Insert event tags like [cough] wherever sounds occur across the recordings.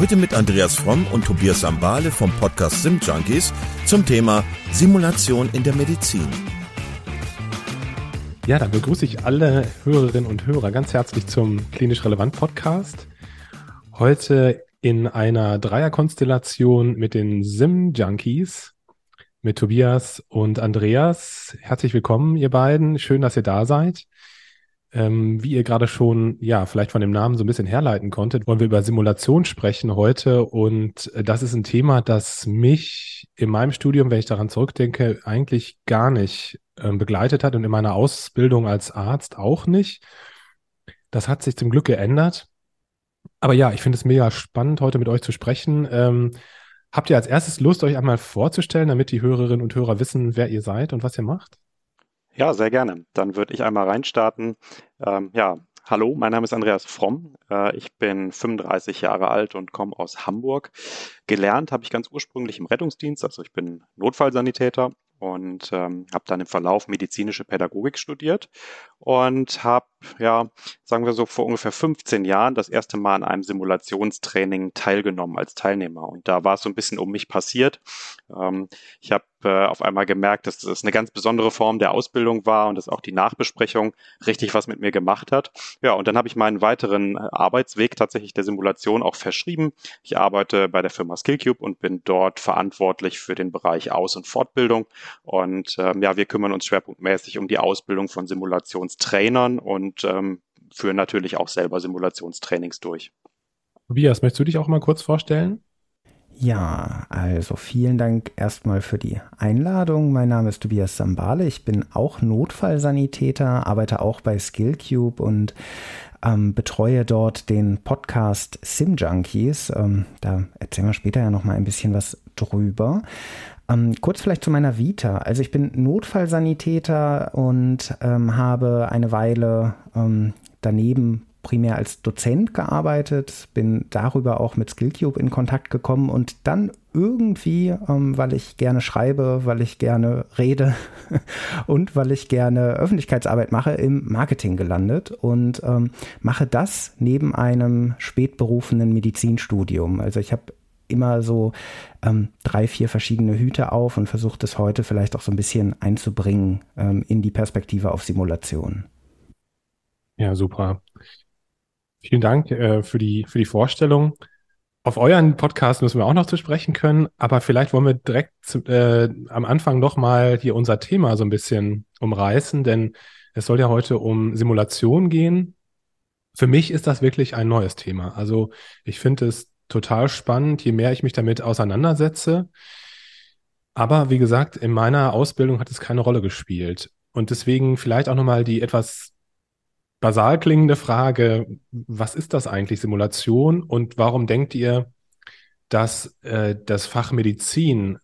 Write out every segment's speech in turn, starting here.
Heute mit Andreas Fromm und Tobias Sambale vom Podcast Sim Junkies zum Thema Simulation in der Medizin. Ja, dann begrüße ich alle Hörerinnen und Hörer ganz herzlich zum Klinisch Relevant Podcast. Heute in einer Dreierkonstellation mit den Sim Junkies mit Tobias und Andreas. Herzlich willkommen, ihr beiden. Schön, dass ihr da seid. Ähm, wie ihr gerade schon, ja, vielleicht von dem Namen so ein bisschen herleiten konntet, wollen wir über Simulation sprechen heute. Und äh, das ist ein Thema, das mich in meinem Studium, wenn ich daran zurückdenke, eigentlich gar nicht ähm, begleitet hat und in meiner Ausbildung als Arzt auch nicht. Das hat sich zum Glück geändert. Aber ja, ich finde es mega spannend, heute mit euch zu sprechen. Ähm, Habt ihr als erstes Lust, euch einmal vorzustellen, damit die Hörerinnen und Hörer wissen, wer ihr seid und was ihr macht? Ja, sehr gerne. Dann würde ich einmal reinstarten. Ähm, ja, hallo, mein Name ist Andreas Fromm. Äh, ich bin 35 Jahre alt und komme aus Hamburg. Gelernt habe ich ganz ursprünglich im Rettungsdienst, also ich bin Notfallsanitäter und ähm, habe dann im Verlauf medizinische Pädagogik studiert und habe, ja, sagen wir so, vor ungefähr 15 Jahren das erste Mal an einem Simulationstraining teilgenommen als Teilnehmer. Und da war es so ein bisschen um mich passiert. Ähm, ich habe äh, auf einmal gemerkt, dass das eine ganz besondere Form der Ausbildung war und dass auch die Nachbesprechung richtig was mit mir gemacht hat. Ja, und dann habe ich meinen weiteren äh, Arbeitsweg tatsächlich der Simulation auch verschrieben. Ich arbeite bei der Firma Skillcube und bin dort verantwortlich für den Bereich Aus- und Fortbildung. Und ähm, ja, wir kümmern uns schwerpunktmäßig um die Ausbildung von Simulationstrainern und ähm, führen natürlich auch selber Simulationstrainings durch. Tobias, möchtest du dich auch mal kurz vorstellen? Ja, also vielen Dank erstmal für die Einladung. Mein Name ist Tobias Sambale. Ich bin auch Notfallsanitäter, arbeite auch bei Skillcube und ähm, betreue dort den Podcast Sim Junkies. Ähm, da erzählen wir später ja noch mal ein bisschen was drüber. Ähm, kurz vielleicht zu meiner Vita. Also ich bin Notfallsanitäter und ähm, habe eine Weile ähm, daneben primär als Dozent gearbeitet, bin darüber auch mit Skillcube in Kontakt gekommen und dann irgendwie, ähm, weil ich gerne schreibe, weil ich gerne rede [laughs] und weil ich gerne Öffentlichkeitsarbeit mache, im Marketing gelandet und ähm, mache das neben einem spätberufenen Medizinstudium. Also ich habe immer so ähm, drei, vier verschiedene Hüte auf und versuche das heute vielleicht auch so ein bisschen einzubringen ähm, in die Perspektive auf Simulation. Ja, super. Vielen Dank äh, für, die, für die Vorstellung. Auf euren Podcast müssen wir auch noch zu sprechen können, aber vielleicht wollen wir direkt äh, am Anfang nochmal hier unser Thema so ein bisschen umreißen, denn es soll ja heute um Simulation gehen. Für mich ist das wirklich ein neues Thema. Also ich finde es total spannend, je mehr ich mich damit auseinandersetze. Aber wie gesagt, in meiner Ausbildung hat es keine Rolle gespielt. Und deswegen vielleicht auch nochmal die etwas basal klingende Frage, was ist das eigentlich Simulation und warum denkt ihr, dass äh, das Fach Medizin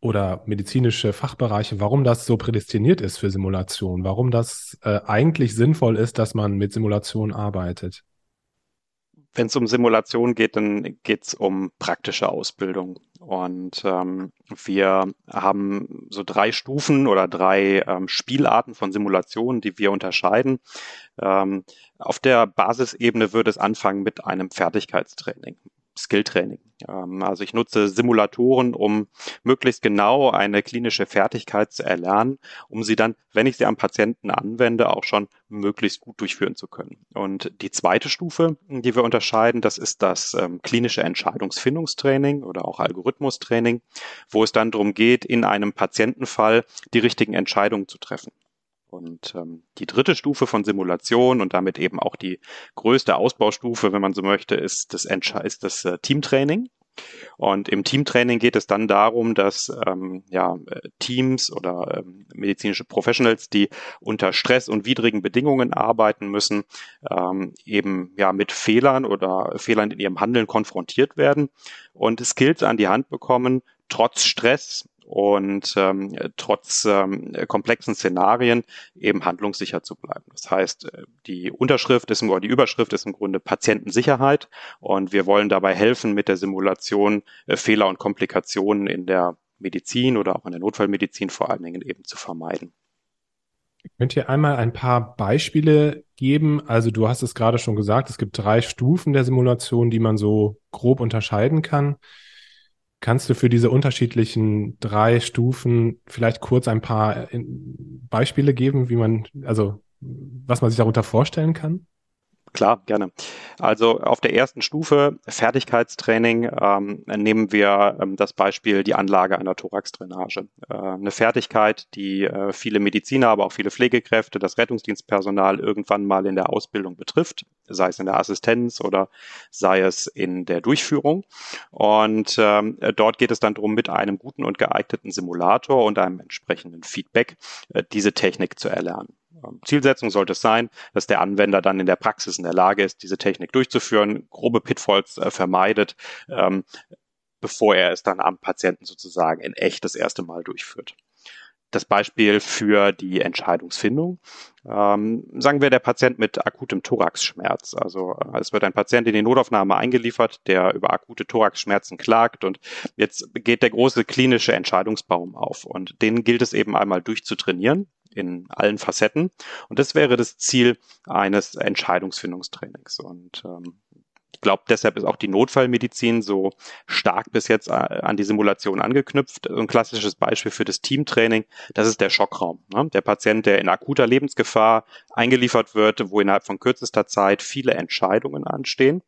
oder medizinische Fachbereiche, warum das so prädestiniert ist für Simulation, warum das äh, eigentlich sinnvoll ist, dass man mit Simulation arbeitet? Wenn es um Simulation geht, dann geht es um praktische Ausbildung. Und ähm, wir haben so drei Stufen oder drei ähm, Spielarten von Simulationen, die wir unterscheiden. Ähm, auf der Basisebene würde es anfangen mit einem Fertigkeitstraining. Skilltraining. Ähm, also ich nutze Simulatoren, um möglichst genau eine klinische Fertigkeit zu erlernen, um sie dann, wenn ich sie am Patienten anwende, auch schon möglichst gut durchführen zu können. Und die zweite Stufe, die wir unterscheiden, das ist das ähm, klinische Entscheidungsfindungstraining oder auch Algorithmustraining, wo es dann darum geht, in einem Patientenfall die richtigen Entscheidungen zu treffen. Und ähm, die dritte Stufe von Simulation und damit eben auch die größte Ausbaustufe, wenn man so möchte, ist das, ist das äh, Teamtraining. Und im Teamtraining geht es dann darum, dass ähm, ja, Teams oder ähm, medizinische Professionals, die unter Stress und widrigen Bedingungen arbeiten müssen, ähm, eben ja mit Fehlern oder Fehlern in ihrem Handeln konfrontiert werden und Skills an die Hand bekommen, trotz Stress und ähm, trotz ähm, komplexen Szenarien eben handlungssicher zu bleiben. Das heißt, äh, die Unterschrift ist im, oder die Überschrift ist im Grunde Patientensicherheit und wir wollen dabei helfen, mit der Simulation äh, Fehler und Komplikationen in der Medizin oder auch in der Notfallmedizin vor allen Dingen eben zu vermeiden. Könnt ihr einmal ein paar Beispiele geben? Also du hast es gerade schon gesagt, es gibt drei Stufen der Simulation, die man so grob unterscheiden kann. Kannst du für diese unterschiedlichen drei Stufen vielleicht kurz ein paar äh, Beispiele geben, wie man, also was man sich darunter vorstellen kann? Klar, gerne. Also auf der ersten Stufe Fertigkeitstraining ähm, nehmen wir ähm, das Beispiel die Anlage einer Thoraxdrainage. Äh, eine Fertigkeit, die äh, viele Mediziner, aber auch viele Pflegekräfte, das Rettungsdienstpersonal irgendwann mal in der Ausbildung betrifft, sei es in der Assistenz oder sei es in der Durchführung. Und ähm, dort geht es dann darum, mit einem guten und geeigneten Simulator und einem entsprechenden Feedback äh, diese Technik zu erlernen. Zielsetzung sollte es sein, dass der Anwender dann in der Praxis in der Lage ist, diese Technik durchzuführen, grobe Pitfalls äh, vermeidet, ähm, bevor er es dann am Patienten sozusagen in echt das erste Mal durchführt. Das Beispiel für die Entscheidungsfindung. Ähm, sagen wir der Patient mit akutem Thoraxschmerz. Also äh, es wird ein Patient in die Notaufnahme eingeliefert, der über akute Thoraxschmerzen klagt und jetzt geht der große klinische Entscheidungsbaum auf und den gilt es eben einmal durchzutrainieren in allen Facetten. Und das wäre das Ziel eines Entscheidungsfindungstrainings. Und ähm, ich glaube, deshalb ist auch die Notfallmedizin so stark bis jetzt äh, an die Simulation angeknüpft. Ein klassisches Beispiel für das Teamtraining, das ist der Schockraum. Ne? Der Patient, der in akuter Lebensgefahr eingeliefert wird, wo innerhalb von kürzester Zeit viele Entscheidungen anstehen.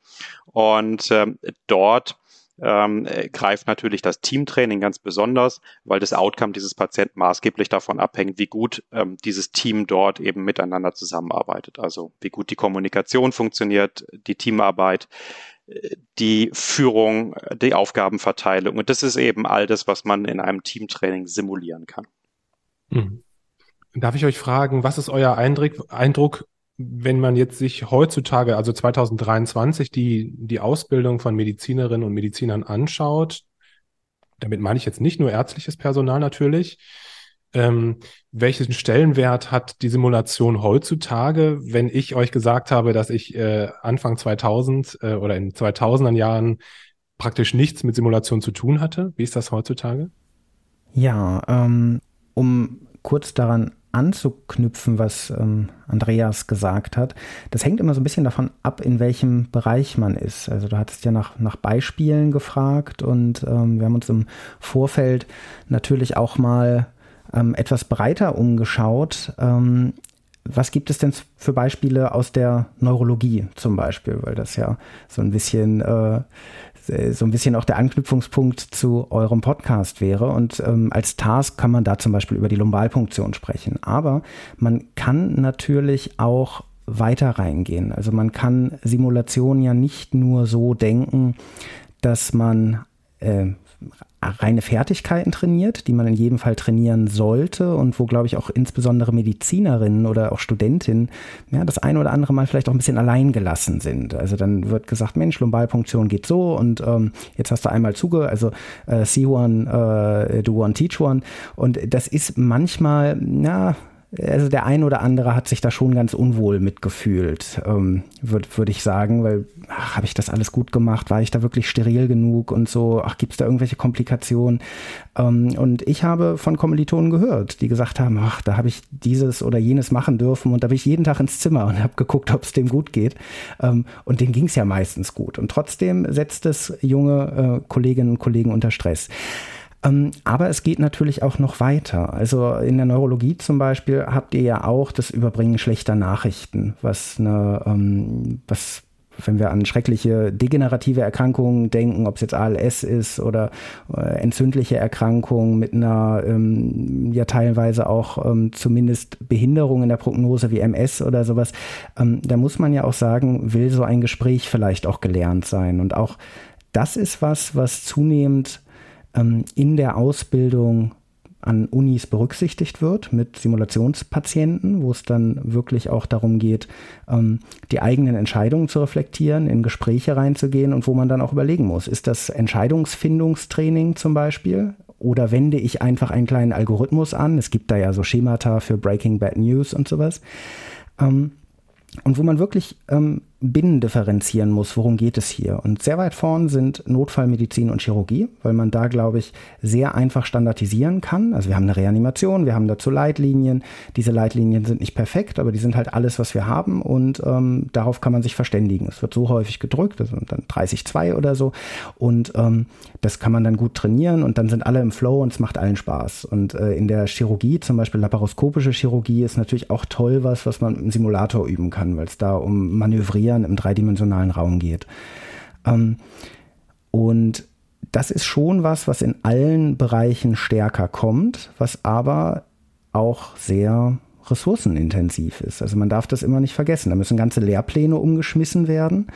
Und ähm, dort ähm, äh, greift natürlich das Teamtraining ganz besonders, weil das Outcome dieses Patienten maßgeblich davon abhängt, wie gut ähm, dieses Team dort eben miteinander zusammenarbeitet. Also wie gut die Kommunikation funktioniert, die Teamarbeit, äh, die Führung, die Aufgabenverteilung. Und das ist eben all das, was man in einem Teamtraining simulieren kann. Mhm. Darf ich euch fragen, was ist euer Eindruck, Eindruck wenn man jetzt sich heutzutage, also 2023, die, die Ausbildung von Medizinerinnen und Medizinern anschaut, damit meine ich jetzt nicht nur ärztliches Personal natürlich, ähm, welchen Stellenwert hat die Simulation heutzutage, wenn ich euch gesagt habe, dass ich äh, Anfang 2000 äh, oder in 2000er Jahren praktisch nichts mit Simulation zu tun hatte? Wie ist das heutzutage? Ja, ähm, um kurz daran anzuknüpfen, was ähm, Andreas gesagt hat. Das hängt immer so ein bisschen davon ab, in welchem Bereich man ist. Also du hattest ja nach, nach Beispielen gefragt und ähm, wir haben uns im Vorfeld natürlich auch mal ähm, etwas breiter umgeschaut. Ähm, was gibt es denn für Beispiele aus der Neurologie zum Beispiel? Weil das ja so ein bisschen äh, so ein bisschen auch der Anknüpfungspunkt zu eurem Podcast wäre. Und ähm, als Task kann man da zum Beispiel über die Lumbalpunktion sprechen. Aber man kann natürlich auch weiter reingehen. Also man kann Simulationen ja nicht nur so denken, dass man äh, reine Fertigkeiten trainiert, die man in jedem Fall trainieren sollte und wo, glaube ich, auch insbesondere Medizinerinnen oder auch Studentinnen ja, das eine oder andere Mal vielleicht auch ein bisschen allein gelassen sind. Also dann wird gesagt, Mensch, Lumbalpunktion geht so und ähm, jetzt hast du einmal zuge, also äh, see one, äh, do one, teach one und das ist manchmal, ja, also der ein oder andere hat sich da schon ganz unwohl mitgefühlt, ähm, würde würd ich sagen, weil habe ich das alles gut gemacht, war ich da wirklich steril genug und so, ach, gibt es da irgendwelche Komplikationen? Ähm, und ich habe von Kommilitonen gehört, die gesagt haben, ach, da habe ich dieses oder jenes machen dürfen und da bin ich jeden Tag ins Zimmer und habe geguckt, ob es dem gut geht. Ähm, und denen ging es ja meistens gut. Und trotzdem setzt es junge äh, Kolleginnen und Kollegen unter Stress. Ähm, aber es geht natürlich auch noch weiter. Also in der Neurologie zum Beispiel habt ihr ja auch das Überbringen schlechter Nachrichten, was eine, ähm, was wenn wir an schreckliche degenerative Erkrankungen denken, ob es jetzt ALS ist oder äh, entzündliche Erkrankungen mit einer ähm, ja teilweise auch zumindest Behinderung in der Prognose wie MS oder sowas, da muss man ja auch sagen, will so ein Gespräch vielleicht auch gelernt sein. Und auch das ist was, was zunehmend in der Ausbildung an Unis berücksichtigt wird mit Simulationspatienten, wo es dann wirklich auch darum geht, ähm, die eigenen Entscheidungen zu reflektieren, in Gespräche reinzugehen und wo man dann auch überlegen muss, ist das Entscheidungsfindungstraining zum Beispiel? Oder wende ich einfach einen kleinen Algorithmus an? Es gibt da ja so Schemata für Breaking Bad News und sowas. Ähm, und wo man wirklich ähm, binnen differenzieren muss, worum geht es hier. Und sehr weit vorn sind Notfallmedizin und Chirurgie, weil man da, glaube ich, sehr einfach standardisieren kann. Also wir haben eine Reanimation, wir haben dazu Leitlinien. Diese Leitlinien sind nicht perfekt, aber die sind halt alles, was wir haben und ähm, darauf kann man sich verständigen. Es wird so häufig gedrückt, also dann 30-2 oder so und ähm, das kann man dann gut trainieren und dann sind alle im Flow und es macht allen Spaß. Und äh, in der Chirurgie, zum Beispiel laparoskopische Chirurgie, ist natürlich auch toll was, was man im Simulator üben kann, weil es da um Manövrieren Navigieren im dreidimensionalen Raum geht. Ähm, und das ist schon was, was in allen Bereichen stärker kommt, was aber auch sehr ressourcenintensiv ist. Also man darf das immer nicht vergessen. Da müssen ganze Lehrpläne umgeschmissen werden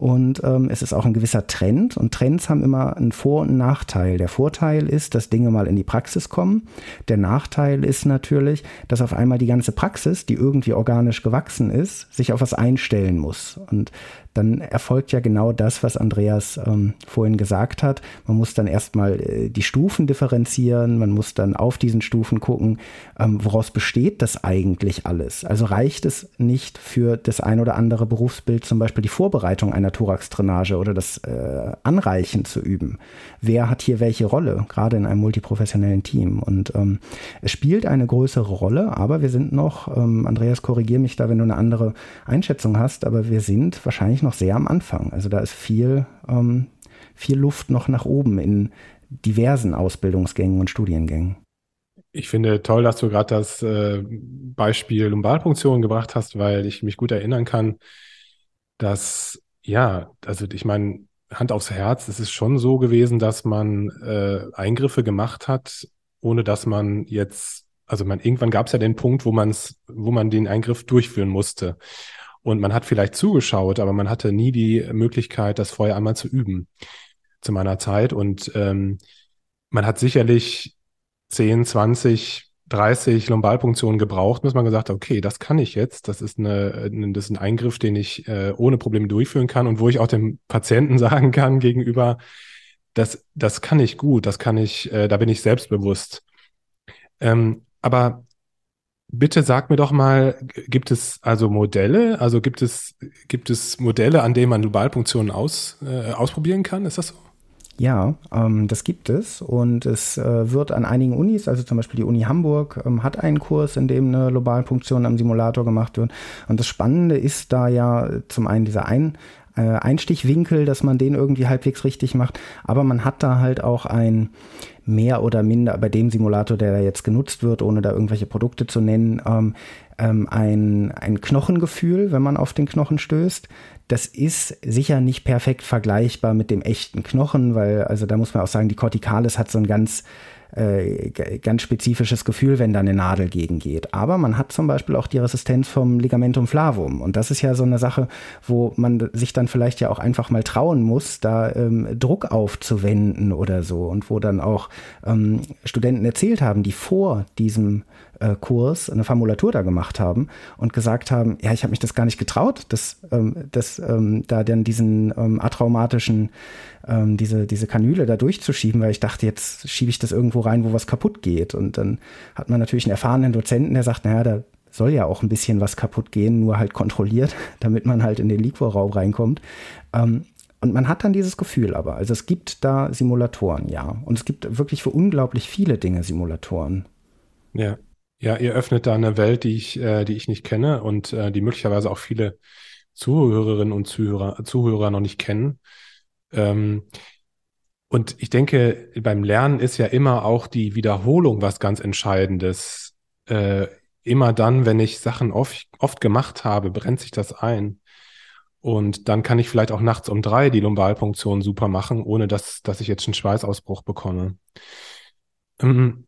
und ähm, es ist auch ein gewisser Trend und Trends haben immer einen Vor- und Nachteil. Der Vorteil ist, dass Dinge mal in die Praxis kommen. Der Nachteil ist natürlich, dass auf einmal die ganze Praxis, die irgendwie organisch gewachsen ist, sich auf was einstellen muss. Und dann erfolgt ja genau das, was Andreas ähm, vorhin gesagt hat. Man muss dann erstmal äh, die Stufen differenzieren, man muss dann auf diesen Stufen gucken, ähm, woraus besteht das eigentlich alles. Also reicht es nicht für das ein oder andere Berufsbild zum Beispiel die Vorbereitung einer Thorax-Drainage oder das äh, Anreichen zu üben. Wer hat hier welche Rolle, gerade in einem multiprofessionellen Team? Und ähm, es spielt eine größere Rolle, aber wir sind noch, ähm, Andreas, korrigier mich da, wenn du eine andere Einschätzung hast, aber wir sind wahrscheinlich noch sehr am Anfang. Also da ist viel, ähm, viel Luft noch nach oben in diversen Ausbildungsgängen und Studiengängen. Ich finde toll, dass du gerade das äh, Beispiel Lumbalpunktion gebracht hast, weil ich mich gut erinnern kann, dass, ja, also ich meine, Hand aufs Herz, es ist schon so gewesen, dass man äh, Eingriffe gemacht hat, ohne dass man jetzt, also man irgendwann gab es ja den Punkt, wo man es, wo man den Eingriff durchführen musste. Und man hat vielleicht zugeschaut, aber man hatte nie die Möglichkeit, das vorher einmal zu üben zu meiner Zeit. Und ähm, man hat sicherlich 10, 20, 30 Lumbalpunktionen gebraucht, bis man gesagt hat, okay, das kann ich jetzt. Das ist, eine, das ist ein Eingriff, den ich äh, ohne Probleme durchführen kann und wo ich auch dem Patienten [laughs] sagen kann gegenüber, das, das kann ich gut, das kann ich, äh, da bin ich selbstbewusst. Ähm, aber Bitte sag mir doch mal, gibt es also Modelle? Also gibt es, gibt es Modelle, an denen man Globalpunktionen aus, äh, ausprobieren kann? Ist das so? Ja, ähm, das gibt es und es äh, wird an einigen Unis, also zum Beispiel die Uni Hamburg, ähm, hat einen Kurs, in dem eine Globalpunktion am Simulator gemacht wird. Und das Spannende ist da ja zum einen dieser ein, äh, Einstichwinkel, dass man den irgendwie halbwegs richtig macht, aber man hat da halt auch ein mehr oder minder bei dem Simulator, der da jetzt genutzt wird, ohne da irgendwelche Produkte zu nennen, ähm, ähm, ein, ein Knochengefühl, wenn man auf den Knochen stößt. Das ist sicher nicht perfekt vergleichbar mit dem echten Knochen, weil, also da muss man auch sagen, die Corticalis hat so ein ganz äh, ganz spezifisches Gefühl, wenn da eine Nadel gegengeht. Aber man hat zum Beispiel auch die Resistenz vom Ligamentum flavum. Und das ist ja so eine Sache, wo man sich dann vielleicht ja auch einfach mal trauen muss, da ähm, Druck aufzuwenden oder so. Und wo dann auch ähm, Studenten erzählt haben, die vor diesem äh, Kurs eine Formulatur da gemacht haben und gesagt haben, ja, ich habe mich das gar nicht getraut, dass, ähm, dass ähm, da dann diesen ähm, atraumatischen ähm, diese, diese Kanüle da durchzuschieben, weil ich dachte, jetzt schiebe ich das irgendwo rein, wo was kaputt geht. Und dann hat man natürlich einen erfahrenen Dozenten, der sagt, naja, da soll ja auch ein bisschen was kaputt gehen, nur halt kontrolliert, [laughs] damit man halt in den Liquorraum reinkommt. Ähm, und man hat dann dieses Gefühl aber. Also es gibt da Simulatoren, ja. Und es gibt wirklich für unglaublich viele Dinge Simulatoren. Ja. Ja, ihr öffnet da eine Welt, die ich, äh, die ich nicht kenne und äh, die möglicherweise auch viele Zuhörerinnen und Zuhörer, Zuhörer noch nicht kennen. Ähm, und ich denke, beim Lernen ist ja immer auch die Wiederholung was ganz Entscheidendes. Äh, immer dann, wenn ich Sachen oft, oft gemacht habe, brennt sich das ein. Und dann kann ich vielleicht auch nachts um drei die Lumbalpunktion super machen, ohne dass, dass ich jetzt einen Schweißausbruch bekomme. Ähm,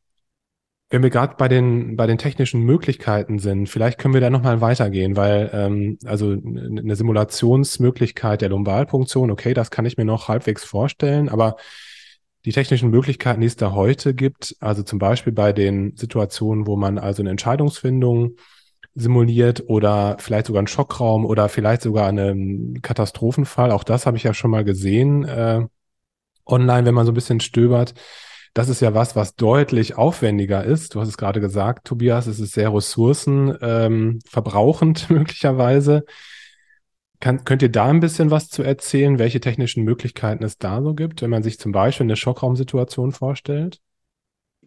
wenn wir gerade bei den, bei den technischen Möglichkeiten sind, vielleicht können wir da nochmal weitergehen, weil ähm, also eine Simulationsmöglichkeit der Lumbalpunktion, okay, das kann ich mir noch halbwegs vorstellen, aber die technischen Möglichkeiten, die es da heute gibt, also zum Beispiel bei den Situationen, wo man also eine Entscheidungsfindung simuliert oder vielleicht sogar einen Schockraum oder vielleicht sogar einen Katastrophenfall. Auch das habe ich ja schon mal gesehen äh, online, wenn man so ein bisschen stöbert. Das ist ja was, was deutlich aufwendiger ist. Du hast es gerade gesagt, Tobias, es ist sehr ressourcenverbrauchend ähm, [laughs] möglicherweise. Kann, könnt ihr da ein bisschen was zu erzählen, welche technischen Möglichkeiten es da so gibt, wenn man sich zum Beispiel eine Schockraumsituation vorstellt?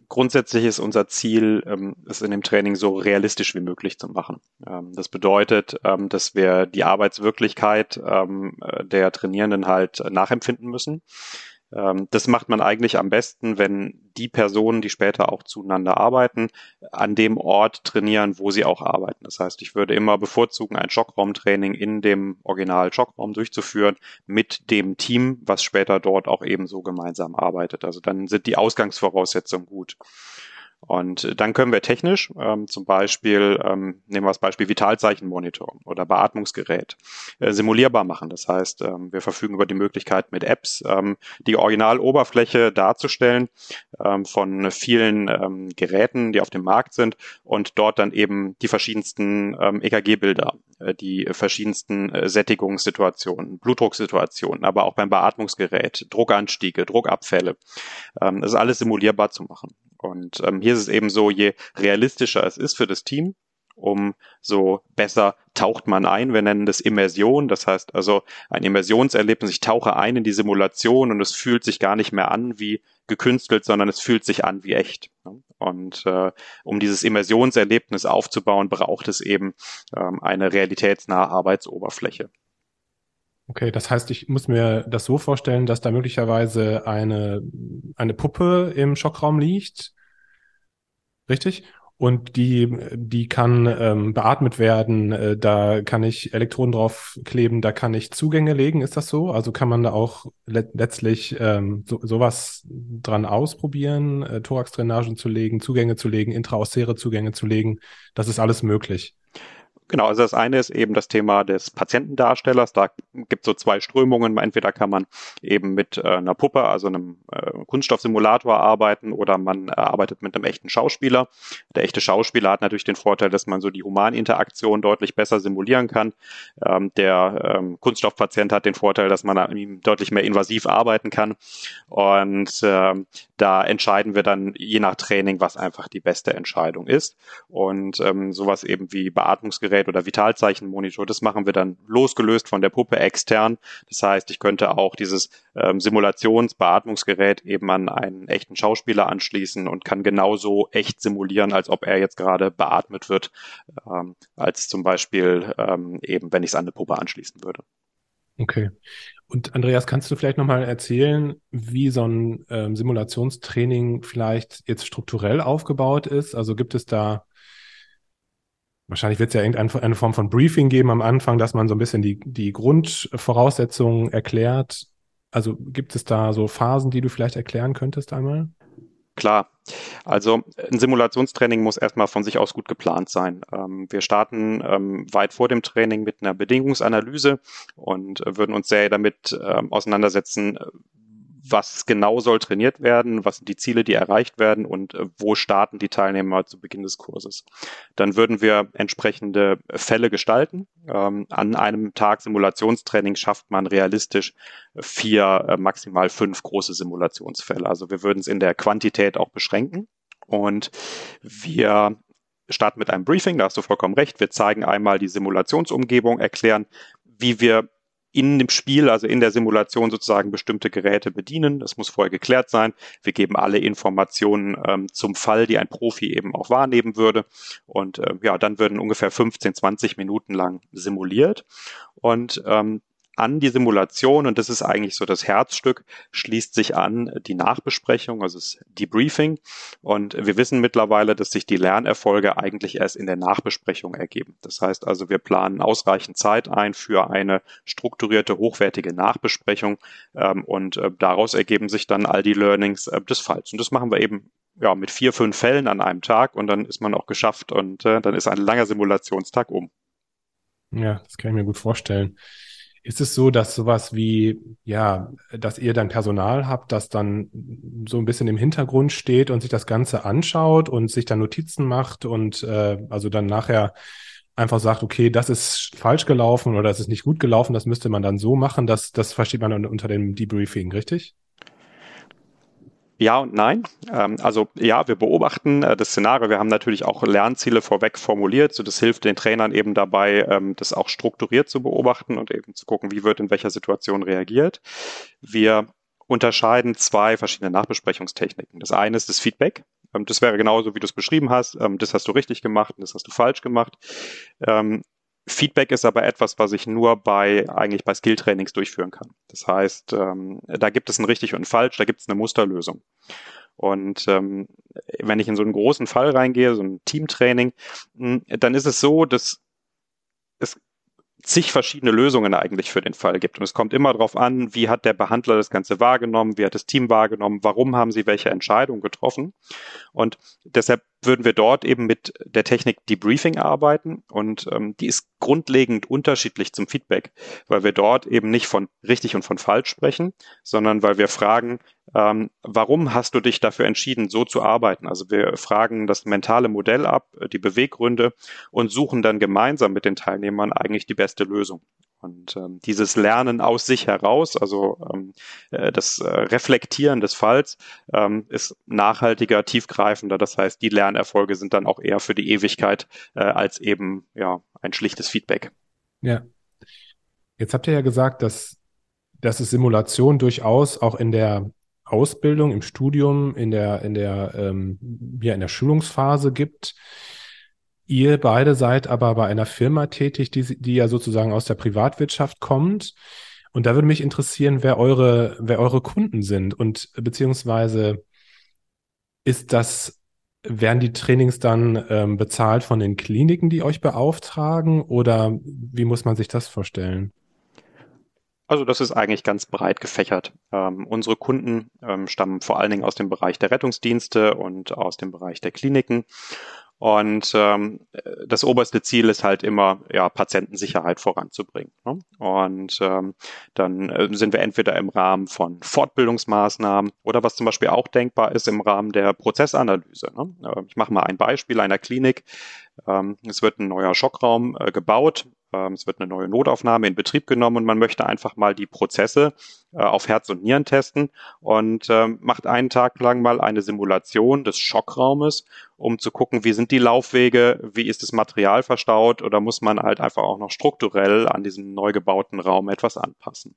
grundsätzlich ist unser Ziel, ähm, es in dem Training so realistisch wie möglich zu machen. Ähm, das bedeutet, ähm, dass wir die Arbeitswirklichkeit äh, der Trainierenden halt nachempfinden müssen. Ähm, das macht man eigentlich am besten, wenn die Personen, die später auch zueinander arbeiten, an dem Ort trainieren, wo sie auch arbeiten. Das heißt, ich würde immer bevorzugen, ein Schockraumtraining in dem Original-Schockraum durchzuführen mit dem Team, was später dort auch ebenso gemeinsam arbeitet. Also dann sind die Ausgangsvoraussetzungen gut. Und äh, dann können wir technisch ähm, zum Beispiel, ähm, nehmen wir das Beispiel Vitalzeichenmonitor oder Beatmungsgerät, äh, simulierbar machen. Das heißt, ähm, wir verfügen über die Möglichkeit mit Apps ähm, die Originaloberfläche darzustellen ähm, von vielen ähm, Geräten, die auf dem Markt sind und dort dann eben die verschiedensten ähm, EKG-Bilder, äh, die verschiedensten äh, Sättigungssituationen, Blutdrucksituationen, aber auch beim Beatmungsgerät, Druckanstiege, Druckabfälle. Ähm, das ist alles simulierbar zu machen. Und ähm, hier ist es eben so, je realistischer es ist für das Team, umso besser taucht man ein. Wir nennen das Immersion. Das heißt also ein Immersionserlebnis. Ich tauche ein in die Simulation und es fühlt sich gar nicht mehr an wie gekünstelt, sondern es fühlt sich an wie echt. Und äh, um dieses Immersionserlebnis aufzubauen, braucht es eben ähm, eine realitätsnahe Arbeitsoberfläche. Okay, das heißt, ich muss mir das so vorstellen, dass da möglicherweise eine, eine Puppe im Schockraum liegt. Richtig? Und die, die kann ähm, beatmet werden, äh, da kann ich Elektroden drauf kleben, da kann ich Zugänge legen, ist das so? Also kann man da auch le letztlich ähm, so, sowas dran ausprobieren, äh, Thoraxdrainagen zu legen, Zugänge zu legen, intraosäre Zugänge zu legen, das ist alles möglich. Genau, also das eine ist eben das Thema des Patientendarstellers. Da gibt es so zwei Strömungen. Entweder kann man eben mit äh, einer Puppe, also einem äh, Kunststoffsimulator arbeiten oder man äh, arbeitet mit einem echten Schauspieler. Der echte Schauspieler hat natürlich den Vorteil, dass man so die Humaninteraktion deutlich besser simulieren kann. Ähm, der ähm, Kunststoffpatient hat den Vorteil, dass man an ihm deutlich mehr invasiv arbeiten kann. Und ähm, da entscheiden wir dann je nach Training, was einfach die beste Entscheidung ist. Und ähm, sowas eben wie Beatmungsgeräte Messgerät oder Vitalzeichenmonitor. Das machen wir dann losgelöst von der Puppe extern. Das heißt, ich könnte auch dieses ähm, Simulationsbeatmungsgerät eben an einen echten Schauspieler anschließen und kann genauso echt simulieren, als ob er jetzt gerade beatmet wird, ähm, als zum Beispiel ähm, eben, wenn ich es an eine Puppe anschließen würde. Okay. Und Andreas, kannst du vielleicht nochmal erzählen, wie so ein ähm, Simulationstraining vielleicht jetzt strukturell aufgebaut ist? Also gibt es da Wahrscheinlich wird es ja irgendeine Form von Briefing geben am Anfang, dass man so ein bisschen die, die Grundvoraussetzungen erklärt. Also gibt es da so Phasen, die du vielleicht erklären könntest einmal? Klar. Also ein Simulationstraining muss erstmal von sich aus gut geplant sein. Ähm, wir starten ähm, weit vor dem Training mit einer Bedingungsanalyse und würden uns sehr damit ähm, auseinandersetzen, was genau soll trainiert werden, was sind die Ziele, die erreicht werden und äh, wo starten die Teilnehmer zu Beginn des Kurses. Dann würden wir entsprechende Fälle gestalten. Ähm, an einem Tag Simulationstraining schafft man realistisch vier, äh, maximal fünf große Simulationsfälle. Also wir würden es in der Quantität auch beschränken. Und wir starten mit einem Briefing, da hast du vollkommen recht. Wir zeigen einmal die Simulationsumgebung, erklären, wie wir in dem Spiel, also in der Simulation sozusagen bestimmte Geräte bedienen. Das muss vorher geklärt sein. Wir geben alle Informationen ähm, zum Fall, die ein Profi eben auch wahrnehmen würde. Und äh, ja, dann würden ungefähr 15, 20 Minuten lang simuliert. Und ähm, an die Simulation, und das ist eigentlich so das Herzstück, schließt sich an die Nachbesprechung, also das Debriefing. Und wir wissen mittlerweile, dass sich die Lernerfolge eigentlich erst in der Nachbesprechung ergeben. Das heißt also, wir planen ausreichend Zeit ein für eine strukturierte, hochwertige Nachbesprechung ähm, und äh, daraus ergeben sich dann all die Learnings äh, des Falls. Und das machen wir eben ja, mit vier, fünf Fällen an einem Tag und dann ist man auch geschafft und äh, dann ist ein langer Simulationstag um. Ja, das kann ich mir gut vorstellen. Ist es so, dass sowas wie, ja, dass ihr dann Personal habt, das dann so ein bisschen im Hintergrund steht und sich das Ganze anschaut und sich dann Notizen macht und äh, also dann nachher einfach sagt, okay, das ist falsch gelaufen oder das ist nicht gut gelaufen, das müsste man dann so machen, das, das versteht man unter dem Debriefing, richtig? Ja und nein. Ähm, also ja, wir beobachten äh, das Szenario. Wir haben natürlich auch Lernziele vorweg formuliert. So, das hilft den Trainern eben dabei, ähm, das auch strukturiert zu beobachten und eben zu gucken, wie wird in welcher Situation reagiert. Wir unterscheiden zwei verschiedene Nachbesprechungstechniken. Das eine ist das Feedback. Ähm, das wäre genauso, wie du es beschrieben hast. Das hast du richtig gemacht und das hast du falsch gemacht. Feedback ist aber etwas, was ich nur bei eigentlich bei Skill-Trainings durchführen kann. Das heißt, ähm, da gibt es ein richtig und falsch, da gibt es eine Musterlösung. Und ähm, wenn ich in so einen großen Fall reingehe, so ein Teamtraining, hm, dann ist es so, dass es zig verschiedene Lösungen eigentlich für den Fall gibt. Und es kommt immer darauf an, wie hat der Behandler das Ganze wahrgenommen, wie hat das Team wahrgenommen, warum haben sie welche Entscheidung getroffen. Und deshalb würden wir dort eben mit der Technik Debriefing arbeiten und ähm, die ist grundlegend unterschiedlich zum Feedback, weil wir dort eben nicht von richtig und von falsch sprechen, sondern weil wir fragen, ähm, warum hast du dich dafür entschieden, so zu arbeiten? Also wir fragen das mentale Modell ab, die Beweggründe und suchen dann gemeinsam mit den Teilnehmern eigentlich die beste Lösung. Und ähm, dieses Lernen aus sich heraus, also ähm, äh, das äh, Reflektieren des Falls, ähm, ist nachhaltiger, tiefgreifender. Das heißt, die Lernerfolge sind dann auch eher für die Ewigkeit äh, als eben ja ein schlichtes Feedback. Ja. Jetzt habt ihr ja gesagt, dass, dass es Simulation durchaus auch in der Ausbildung, im Studium, in der, in der, ähm, ja, in der Schulungsphase gibt. Ihr beide seid aber bei einer Firma tätig, die, die ja sozusagen aus der Privatwirtschaft kommt. Und da würde mich interessieren, wer eure, wer eure Kunden sind und beziehungsweise ist das, werden die Trainings dann ähm, bezahlt von den Kliniken, die euch beauftragen oder wie muss man sich das vorstellen? Also das ist eigentlich ganz breit gefächert. Ähm, unsere Kunden ähm, stammen vor allen Dingen aus dem Bereich der Rettungsdienste und aus dem Bereich der Kliniken. Und ähm, das oberste Ziel ist halt immer, ja, Patientensicherheit voranzubringen. Ne? Und ähm, dann äh, sind wir entweder im Rahmen von Fortbildungsmaßnahmen oder was zum Beispiel auch denkbar ist im Rahmen der Prozessanalyse. Ne? Äh, ich mache mal ein Beispiel einer Klinik. Ähm, es wird ein neuer Schockraum äh, gebaut es wird eine neue Notaufnahme in Betrieb genommen und man möchte einfach mal die Prozesse äh, auf Herz und Nieren testen und ähm, macht einen Tag lang mal eine Simulation des Schockraumes, um zu gucken, wie sind die Laufwege, wie ist das Material verstaut oder muss man halt einfach auch noch strukturell an diesem neu gebauten Raum etwas anpassen.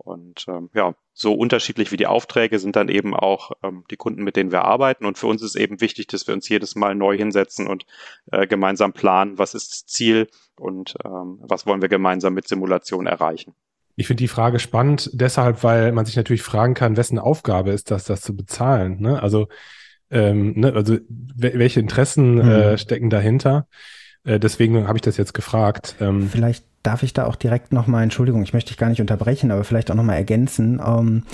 Und ähm, ja, so unterschiedlich wie die Aufträge sind dann eben auch ähm, die Kunden, mit denen wir arbeiten. Und für uns ist eben wichtig, dass wir uns jedes Mal neu hinsetzen und äh, gemeinsam planen, was ist das Ziel und ähm, was wollen wir gemeinsam mit Simulation erreichen. Ich finde die Frage spannend, deshalb, weil man sich natürlich fragen kann, wessen Aufgabe ist das, das zu bezahlen. Ne? Also, ähm, ne? also welche Interessen mhm. äh, stecken dahinter? Äh, deswegen habe ich das jetzt gefragt. Ähm, Vielleicht darf ich da auch direkt nochmal, Entschuldigung, ich möchte dich gar nicht unterbrechen, aber vielleicht auch nochmal ergänzen. Ähm,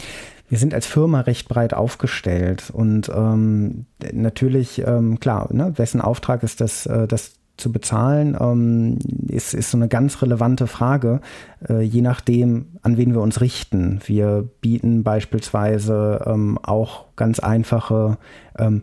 wir sind als Firma recht breit aufgestellt und ähm, natürlich, ähm, klar, ne, wessen Auftrag ist das, äh, das zu bezahlen, ähm, ist, ist so eine ganz relevante Frage, äh, je nachdem, an wen wir uns richten. Wir bieten beispielsweise ähm, auch ganz einfache ähm,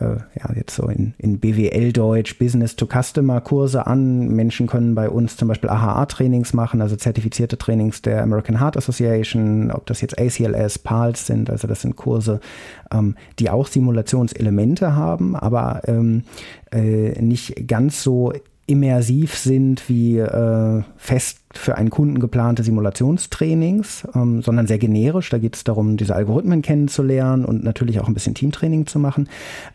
äh, ja, jetzt so in, in BWL-Deutsch Business-to-Customer-Kurse an. Menschen können bei uns zum Beispiel AHA-Trainings machen, also zertifizierte Trainings der American Heart Association, ob das jetzt ACLS, PALS sind, also das sind Kurse, ähm, die auch Simulationselemente haben, aber ähm, äh, nicht ganz so immersiv sind wie äh, fest für einen Kunden geplante Simulationstrainings, ähm, sondern sehr generisch. Da geht es darum, diese Algorithmen kennenzulernen und natürlich auch ein bisschen Teamtraining zu machen.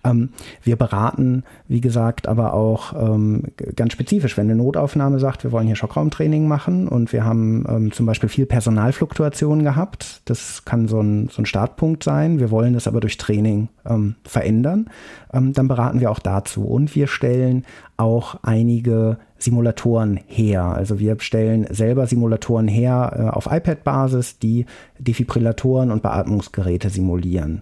Ähm, wir beraten, wie gesagt, aber auch ähm, ganz spezifisch, wenn eine Notaufnahme sagt, wir wollen hier Schockraumtraining machen und wir haben ähm, zum Beispiel viel Personalfluktuation gehabt. Das kann so ein, so ein Startpunkt sein. Wir wollen das aber durch Training ähm, verändern. Ähm, dann beraten wir auch dazu und wir stellen auch einige Simulatoren her. Also wir stellen selber Simulatoren her äh, auf iPad-Basis, die Defibrillatoren und Beatmungsgeräte simulieren.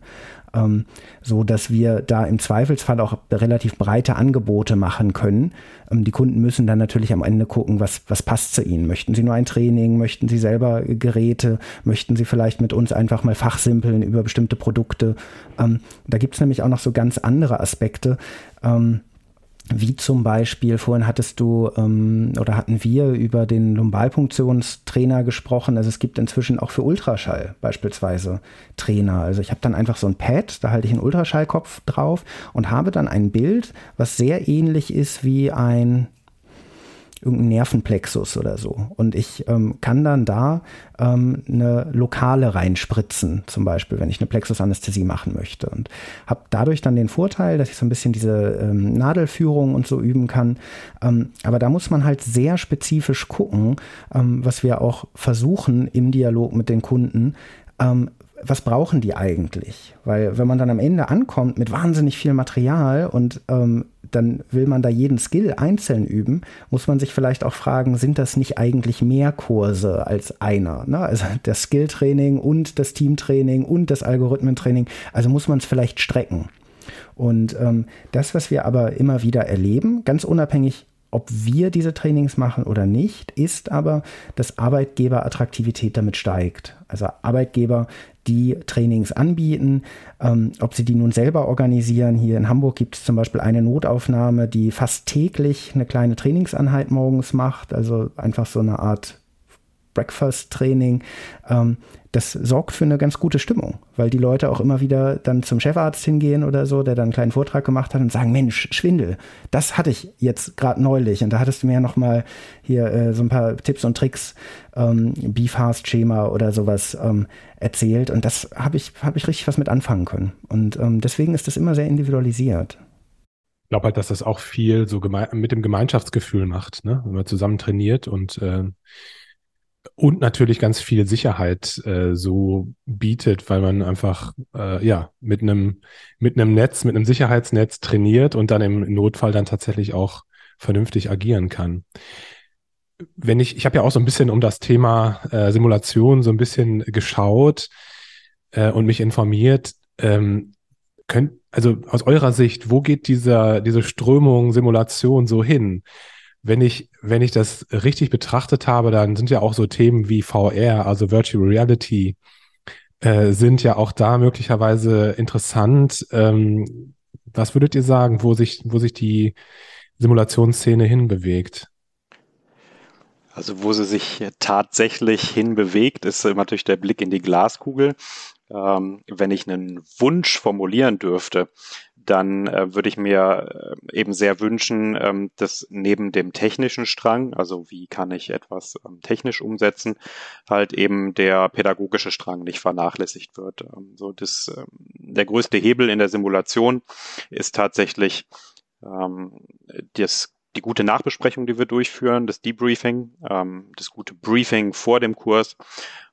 Ähm, so dass wir da im Zweifelsfall auch relativ breite Angebote machen können. Ähm, die Kunden müssen dann natürlich am Ende gucken, was, was passt zu ihnen. Möchten sie nur ein Training? Möchten sie selber Geräte? Möchten sie vielleicht mit uns einfach mal fachsimpeln über bestimmte Produkte? Ähm, da gibt es nämlich auch noch so ganz andere Aspekte. Ähm, wie zum Beispiel, vorhin hattest du ähm, oder hatten wir über den Lumbalpunktionstrainer gesprochen. Also es gibt inzwischen auch für Ultraschall beispielsweise Trainer. Also ich habe dann einfach so ein Pad, da halte ich einen Ultraschallkopf drauf und habe dann ein Bild, was sehr ähnlich ist wie ein irgendein Nervenplexus oder so. Und ich ähm, kann dann da ähm, eine Lokale reinspritzen, zum Beispiel, wenn ich eine Plexusanästhesie machen möchte. Und habe dadurch dann den Vorteil, dass ich so ein bisschen diese ähm, Nadelführung und so üben kann. Ähm, aber da muss man halt sehr spezifisch gucken, ähm, was wir auch versuchen im Dialog mit den Kunden, ähm, was brauchen die eigentlich? Weil wenn man dann am Ende ankommt mit wahnsinnig viel Material und ähm, dann will man da jeden Skill einzeln üben, muss man sich vielleicht auch fragen, sind das nicht eigentlich mehr Kurse als einer? Ne? Also das Skilltraining und das Teamtraining und das Algorithmentraining, also muss man es vielleicht strecken. Und ähm, das, was wir aber immer wieder erleben, ganz unabhängig ob wir diese Trainings machen oder nicht, ist aber, dass Arbeitgeberattraktivität damit steigt. Also Arbeitgeber, die Trainings anbieten, ähm, ob sie die nun selber organisieren. Hier in Hamburg gibt es zum Beispiel eine Notaufnahme, die fast täglich eine kleine Trainingsanheit morgens macht, also einfach so eine Art Breakfast-Training. Ähm, das sorgt für eine ganz gute Stimmung, weil die Leute auch immer wieder dann zum Chefarzt hingehen oder so, der dann einen kleinen Vortrag gemacht hat und sagen, Mensch, Schwindel, das hatte ich jetzt gerade neulich und da hattest du mir ja noch mal hier äh, so ein paar Tipps und Tricks, ähm, Be-Fast-Schema oder sowas ähm, erzählt und das habe ich, hab ich richtig was mit anfangen können und ähm, deswegen ist das immer sehr individualisiert. Ich glaube halt, dass das auch viel so mit dem Gemeinschaftsgefühl macht, ne? wenn man zusammen trainiert und äh, und natürlich ganz viel Sicherheit äh, so bietet, weil man einfach äh, ja mit einem mit einem Netz, mit einem Sicherheitsnetz trainiert und dann im Notfall dann tatsächlich auch vernünftig agieren kann. Wenn ich, ich habe ja auch so ein bisschen um das Thema äh, Simulation so ein bisschen geschaut äh, und mich informiert. Ähm, könnt, also aus eurer Sicht, wo geht dieser diese Strömung Simulation so hin? Wenn ich, wenn ich das richtig betrachtet habe, dann sind ja auch so Themen wie VR, also Virtual Reality, äh, sind ja auch da möglicherweise interessant. Ähm, was würdet ihr sagen, wo sich, wo sich die Simulationsszene hinbewegt? Also wo sie sich tatsächlich hinbewegt, ist natürlich der Blick in die Glaskugel. Ähm, wenn ich einen Wunsch formulieren dürfte, dann äh, würde ich mir äh, eben sehr wünschen, ähm, dass neben dem technischen Strang, also wie kann ich etwas ähm, technisch umsetzen, halt eben der pädagogische Strang nicht vernachlässigt wird. Ähm, so das, ähm, der größte Hebel in der Simulation ist tatsächlich ähm, das die gute Nachbesprechung, die wir durchführen, das Debriefing, ähm, das gute Briefing vor dem Kurs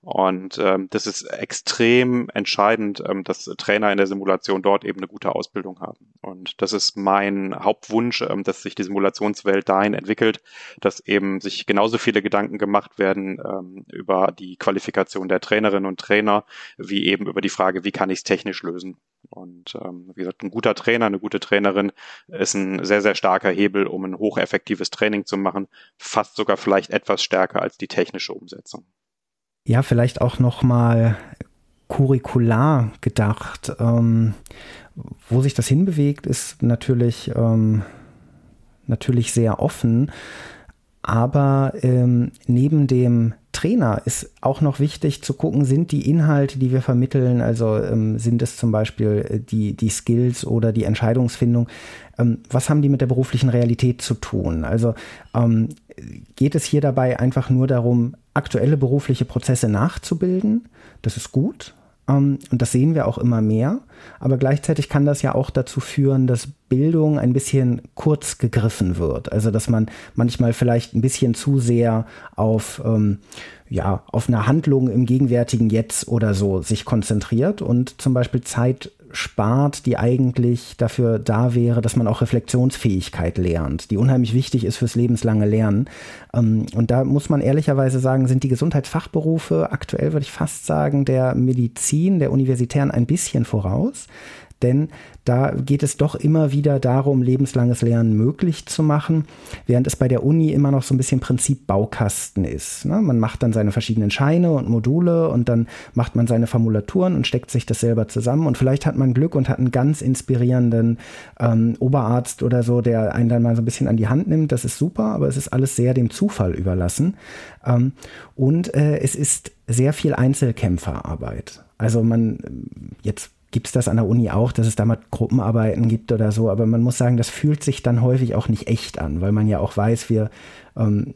und ähm, das ist extrem entscheidend, ähm, dass Trainer in der Simulation dort eben eine gute Ausbildung haben. Und das ist mein Hauptwunsch, ähm, dass sich die Simulationswelt dahin entwickelt, dass eben sich genauso viele Gedanken gemacht werden ähm, über die Qualifikation der Trainerinnen und Trainer, wie eben über die Frage, wie kann ich es technisch lösen. Und ähm, wie gesagt, ein guter Trainer, eine gute Trainerin ist ein sehr, sehr starker Hebel, um ein hocheffektives Training zu machen, fast sogar vielleicht etwas stärker als die technische Umsetzung ja, vielleicht auch nochmal curricular gedacht. Ähm, wo sich das hinbewegt, ist natürlich, ähm, natürlich sehr offen. Aber ähm, neben dem Trainer ist auch noch wichtig zu gucken, sind die Inhalte, die wir vermitteln, also ähm, sind es zum Beispiel äh, die, die Skills oder die Entscheidungsfindung, ähm, was haben die mit der beruflichen Realität zu tun? Also ähm, geht es hier dabei einfach nur darum, aktuelle berufliche Prozesse nachzubilden? Das ist gut, und das sehen wir auch immer mehr. Aber gleichzeitig kann das ja auch dazu führen, dass Bildung ein bisschen kurz gegriffen wird. Also dass man manchmal vielleicht ein bisschen zu sehr auf, ähm, ja, auf eine Handlung im gegenwärtigen Jetzt oder so sich konzentriert und zum Beispiel Zeit spart, die eigentlich dafür da wäre, dass man auch Reflexionsfähigkeit lernt, die unheimlich wichtig ist fürs lebenslange Lernen. Ähm, und da muss man ehrlicherweise sagen, sind die Gesundheitsfachberufe aktuell, würde ich fast sagen, der Medizin, der Universitären ein bisschen voraus denn da geht es doch immer wieder darum, lebenslanges Lernen möglich zu machen, während es bei der Uni immer noch so ein bisschen Prinzip Baukasten ist. Ne? Man macht dann seine verschiedenen Scheine und Module und dann macht man seine Formulaturen und steckt sich das selber zusammen und vielleicht hat man Glück und hat einen ganz inspirierenden ähm, Oberarzt oder so, der einen dann mal so ein bisschen an die Hand nimmt. Das ist super, aber es ist alles sehr dem Zufall überlassen. Ähm, und äh, es ist sehr viel Einzelkämpferarbeit. Also man jetzt gibt es das an der Uni auch, dass es da mal Gruppenarbeiten gibt oder so. Aber man muss sagen, das fühlt sich dann häufig auch nicht echt an, weil man ja auch weiß, wir, ähm,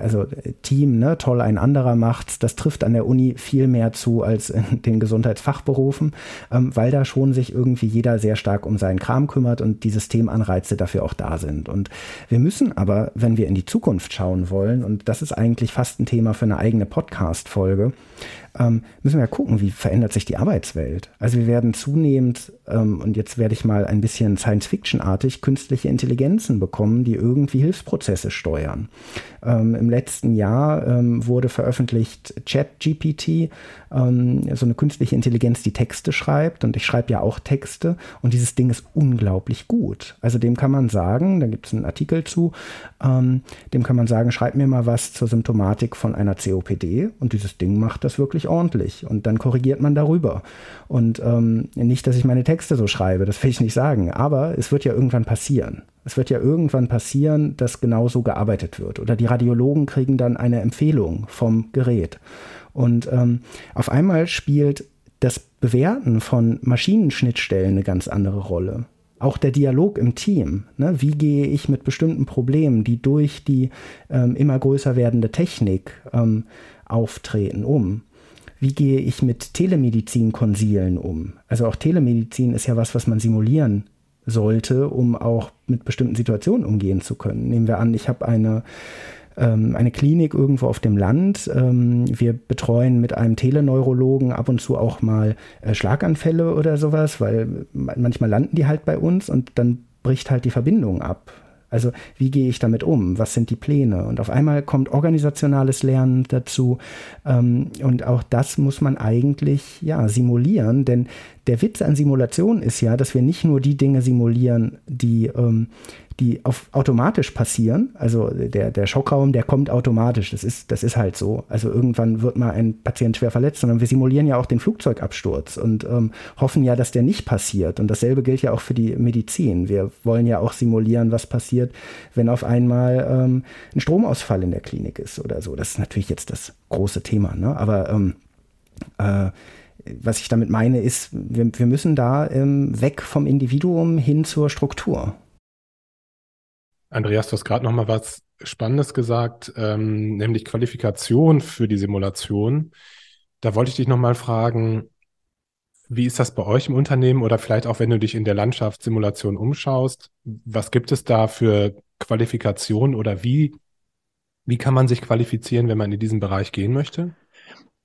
also Team, ne, toll, ein anderer macht's, das trifft an der Uni viel mehr zu als in [laughs] den Gesundheitsfachberufen, ähm, weil da schon sich irgendwie jeder sehr stark um seinen Kram kümmert und die Systemanreize dafür auch da sind. Und wir müssen aber, wenn wir in die Zukunft schauen wollen, und das ist eigentlich fast ein Thema für eine eigene Podcast-Folge, ähm, müssen wir gucken, wie verändert sich die Arbeitswelt. Also wir werden zunehmend, ähm, und jetzt werde ich mal ein bisschen Science-Fiction-artig, künstliche Intelligenzen bekommen, die irgendwie Hilfsprozesse steuern. Ähm, Im letzten Jahr ähm, wurde veröffentlicht ChatGPT, ähm, so eine künstliche Intelligenz, die Texte schreibt. Und ich schreibe ja auch Texte. Und dieses Ding ist unglaublich gut. Also dem kann man sagen, da gibt es einen Artikel zu, ähm, dem kann man sagen, schreib mir mal was zur Symptomatik von einer COPD. Und dieses Ding macht das wirklich ordentlich. Und dann korrigiert man darüber. Und ähm, nicht, dass ich meine Texte so schreibe, das will ich nicht sagen. Aber es wird ja irgendwann passieren. Es wird ja irgendwann passieren, dass genauso gearbeitet wird. Oder die Radiologen kriegen dann eine Empfehlung vom Gerät. Und ähm, auf einmal spielt das Bewerten von Maschinenschnittstellen eine ganz andere Rolle. Auch der Dialog im Team. Ne? Wie gehe ich mit bestimmten Problemen, die durch die ähm, immer größer werdende Technik ähm, auftreten, um? Wie gehe ich mit Telemedizin-Konsilen um? Also auch Telemedizin ist ja was, was man simulieren sollte, um auch mit bestimmten Situationen umgehen zu können. Nehmen wir an, ich habe eine ähm, eine Klinik irgendwo auf dem Land. Ähm, wir betreuen mit einem Teleneurologen ab und zu auch mal äh, Schlaganfälle oder sowas, weil manchmal landen die halt bei uns und dann bricht halt die Verbindung ab. Also wie gehe ich damit um? Was sind die Pläne? Und auf einmal kommt organisationales Lernen dazu. Ähm, und auch das muss man eigentlich ja simulieren, denn der Witz an Simulation ist ja, dass wir nicht nur die Dinge simulieren, die ähm, die auf automatisch passieren. Also der, der Schockraum, der kommt automatisch. Das ist, das ist halt so. Also irgendwann wird mal ein Patient schwer verletzt, sondern wir simulieren ja auch den Flugzeugabsturz und ähm, hoffen ja, dass der nicht passiert. Und dasselbe gilt ja auch für die Medizin. Wir wollen ja auch simulieren, was passiert, wenn auf einmal ähm, ein Stromausfall in der Klinik ist oder so. Das ist natürlich jetzt das große Thema. Ne? Aber ähm, äh, was ich damit meine, ist, wir, wir müssen da ähm, weg vom Individuum hin zur Struktur. Andreas, du hast gerade noch mal was Spannendes gesagt, ähm, nämlich Qualifikation für die Simulation. Da wollte ich dich noch mal fragen, wie ist das bei euch im Unternehmen oder vielleicht auch, wenn du dich in der Landschaft Simulation umschaust, was gibt es da für Qualifikation oder wie, wie kann man sich qualifizieren, wenn man in diesen Bereich gehen möchte?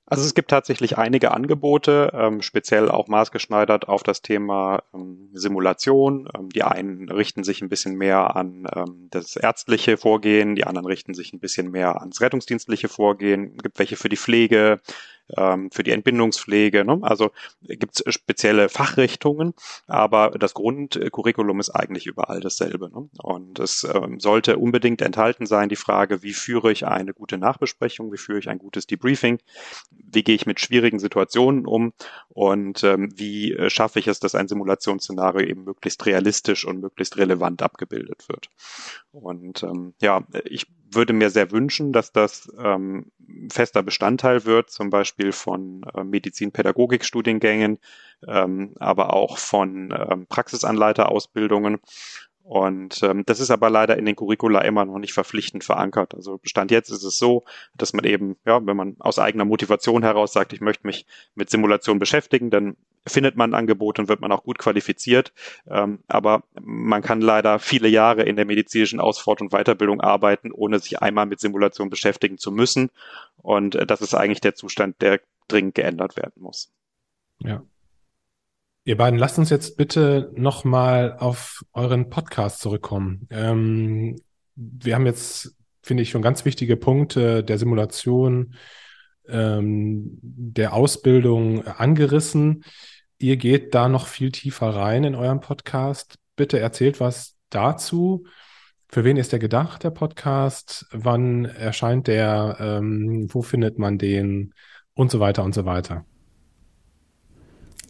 Also es gibt tatsächlich einige Angebote, ähm, speziell auch maßgeschneidert auf das Thema ähm, Simulation. Ähm, die einen richten sich ein bisschen mehr an ähm, das ärztliche Vorgehen, die anderen richten sich ein bisschen mehr ans rettungsdienstliche Vorgehen. Es gibt welche für die Pflege, ähm, für die Entbindungspflege. Ne? Also gibt es spezielle Fachrichtungen, aber das Grundcurriculum ist eigentlich überall dasselbe. Ne? Und es ähm, sollte unbedingt enthalten sein, die Frage, wie führe ich eine gute Nachbesprechung, wie führe ich ein gutes Debriefing, wie gehe ich mit schwierigen Situationen um und ähm, wie äh, schaffe ich es, dass ein Simulationsszenario eben möglichst realistisch und möglichst relevant abgebildet wird. Und ähm, ja, ich würde mir sehr wünschen, dass das ähm, fester Bestandteil wird, zum Beispiel von äh, Medizin-Pädagogik-Studiengängen, ähm, aber auch von ähm, Praxisanleiterausbildungen. Und ähm, das ist aber leider in den Curricula immer noch nicht verpflichtend verankert. Also Stand jetzt ist es so, dass man eben, ja, wenn man aus eigener Motivation heraus sagt, ich möchte mich mit Simulation beschäftigen, dann findet man ein Angebot und wird man auch gut qualifiziert. Ähm, aber man kann leider viele Jahre in der medizinischen Ausfort- und Weiterbildung arbeiten, ohne sich einmal mit Simulation beschäftigen zu müssen. Und äh, das ist eigentlich der Zustand, der dringend geändert werden muss. Ja. Ihr beiden, lasst uns jetzt bitte nochmal auf euren Podcast zurückkommen. Ähm, wir haben jetzt, finde ich, schon ganz wichtige Punkte der Simulation, ähm, der Ausbildung angerissen. Ihr geht da noch viel tiefer rein in eurem Podcast. Bitte erzählt was dazu. Für wen ist der gedacht, der Podcast? Wann erscheint der? Ähm, wo findet man den? Und so weiter und so weiter.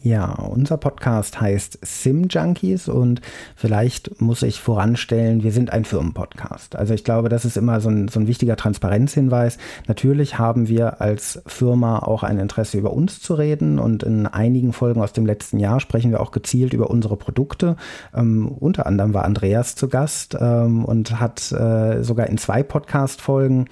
Ja, unser Podcast heißt Sim Junkies und vielleicht muss ich voranstellen, wir sind ein Firmenpodcast. Also ich glaube, das ist immer so ein, so ein wichtiger Transparenzhinweis. Natürlich haben wir als Firma auch ein Interesse, über uns zu reden und in einigen Folgen aus dem letzten Jahr sprechen wir auch gezielt über unsere Produkte. Ähm, unter anderem war Andreas zu Gast ähm, und hat äh, sogar in zwei Podcast-Folgen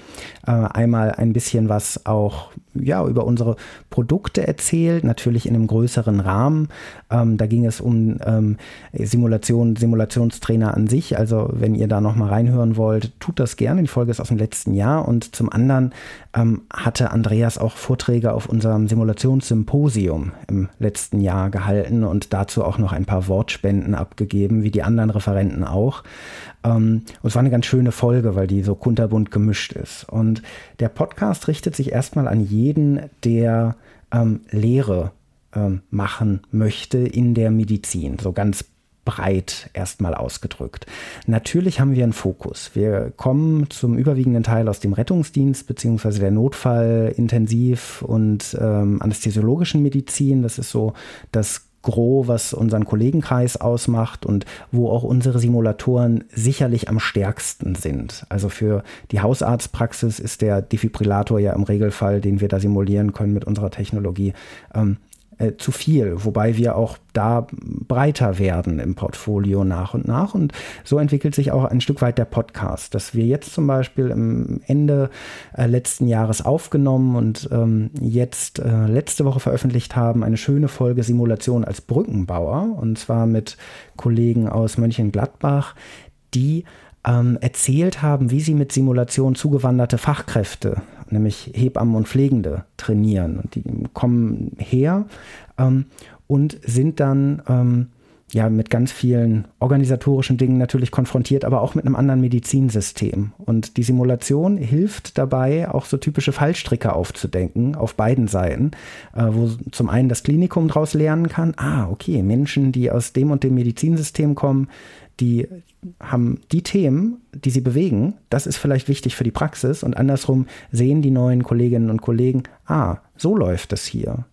äh, einmal ein bisschen was auch ja, über unsere Produkte erzählt, natürlich in einem größeren Rahmen. Ähm, da ging es um ähm, Simulation, Simulationstrainer an sich. Also wenn ihr da nochmal reinhören wollt, tut das gerne. Die Folge ist aus dem letzten Jahr. Und zum anderen ähm, hatte Andreas auch Vorträge auf unserem Simulationssymposium im letzten Jahr gehalten und dazu auch noch ein paar Wortspenden abgegeben, wie die anderen Referenten auch. Ähm, und es war eine ganz schöne Folge, weil die so kunterbunt gemischt ist. Und der Podcast richtet sich erstmal an jeden, der ähm, Lehre ähm, machen möchte in der Medizin, so ganz breit erstmal ausgedrückt. Natürlich haben wir einen Fokus. Wir kommen zum überwiegenden Teil aus dem Rettungsdienst beziehungsweise der Notfall, Intensiv- und ähm, anästhesiologischen Medizin. Das ist so das Gros, was unseren Kollegenkreis ausmacht und wo auch unsere Simulatoren sicherlich am stärksten sind. Also für die Hausarztpraxis ist der Defibrillator ja im Regelfall, den wir da simulieren können mit unserer Technologie, ähm, äh, zu viel, wobei wir auch da breiter werden im Portfolio nach und nach. Und so entwickelt sich auch ein Stück weit der Podcast, dass wir jetzt zum Beispiel im Ende äh, letzten Jahres aufgenommen und ähm, jetzt äh, letzte Woche veröffentlicht haben, eine schöne Folge Simulation als Brückenbauer, und zwar mit Kollegen aus Mönchengladbach, die ähm, erzählt haben, wie sie mit Simulation zugewanderte Fachkräfte nämlich Hebammen und Pflegende trainieren. Und die kommen her ähm, und sind dann ähm, ja mit ganz vielen organisatorischen Dingen natürlich konfrontiert, aber auch mit einem anderen Medizinsystem. Und die Simulation hilft dabei, auch so typische Fallstricke aufzudenken auf beiden Seiten, äh, wo zum einen das Klinikum daraus lernen kann, ah, okay, Menschen, die aus dem und dem Medizinsystem kommen, die haben die Themen, die sie bewegen, das ist vielleicht wichtig für die Praxis und andersrum sehen die neuen Kolleginnen und Kollegen, ah, so läuft es hier.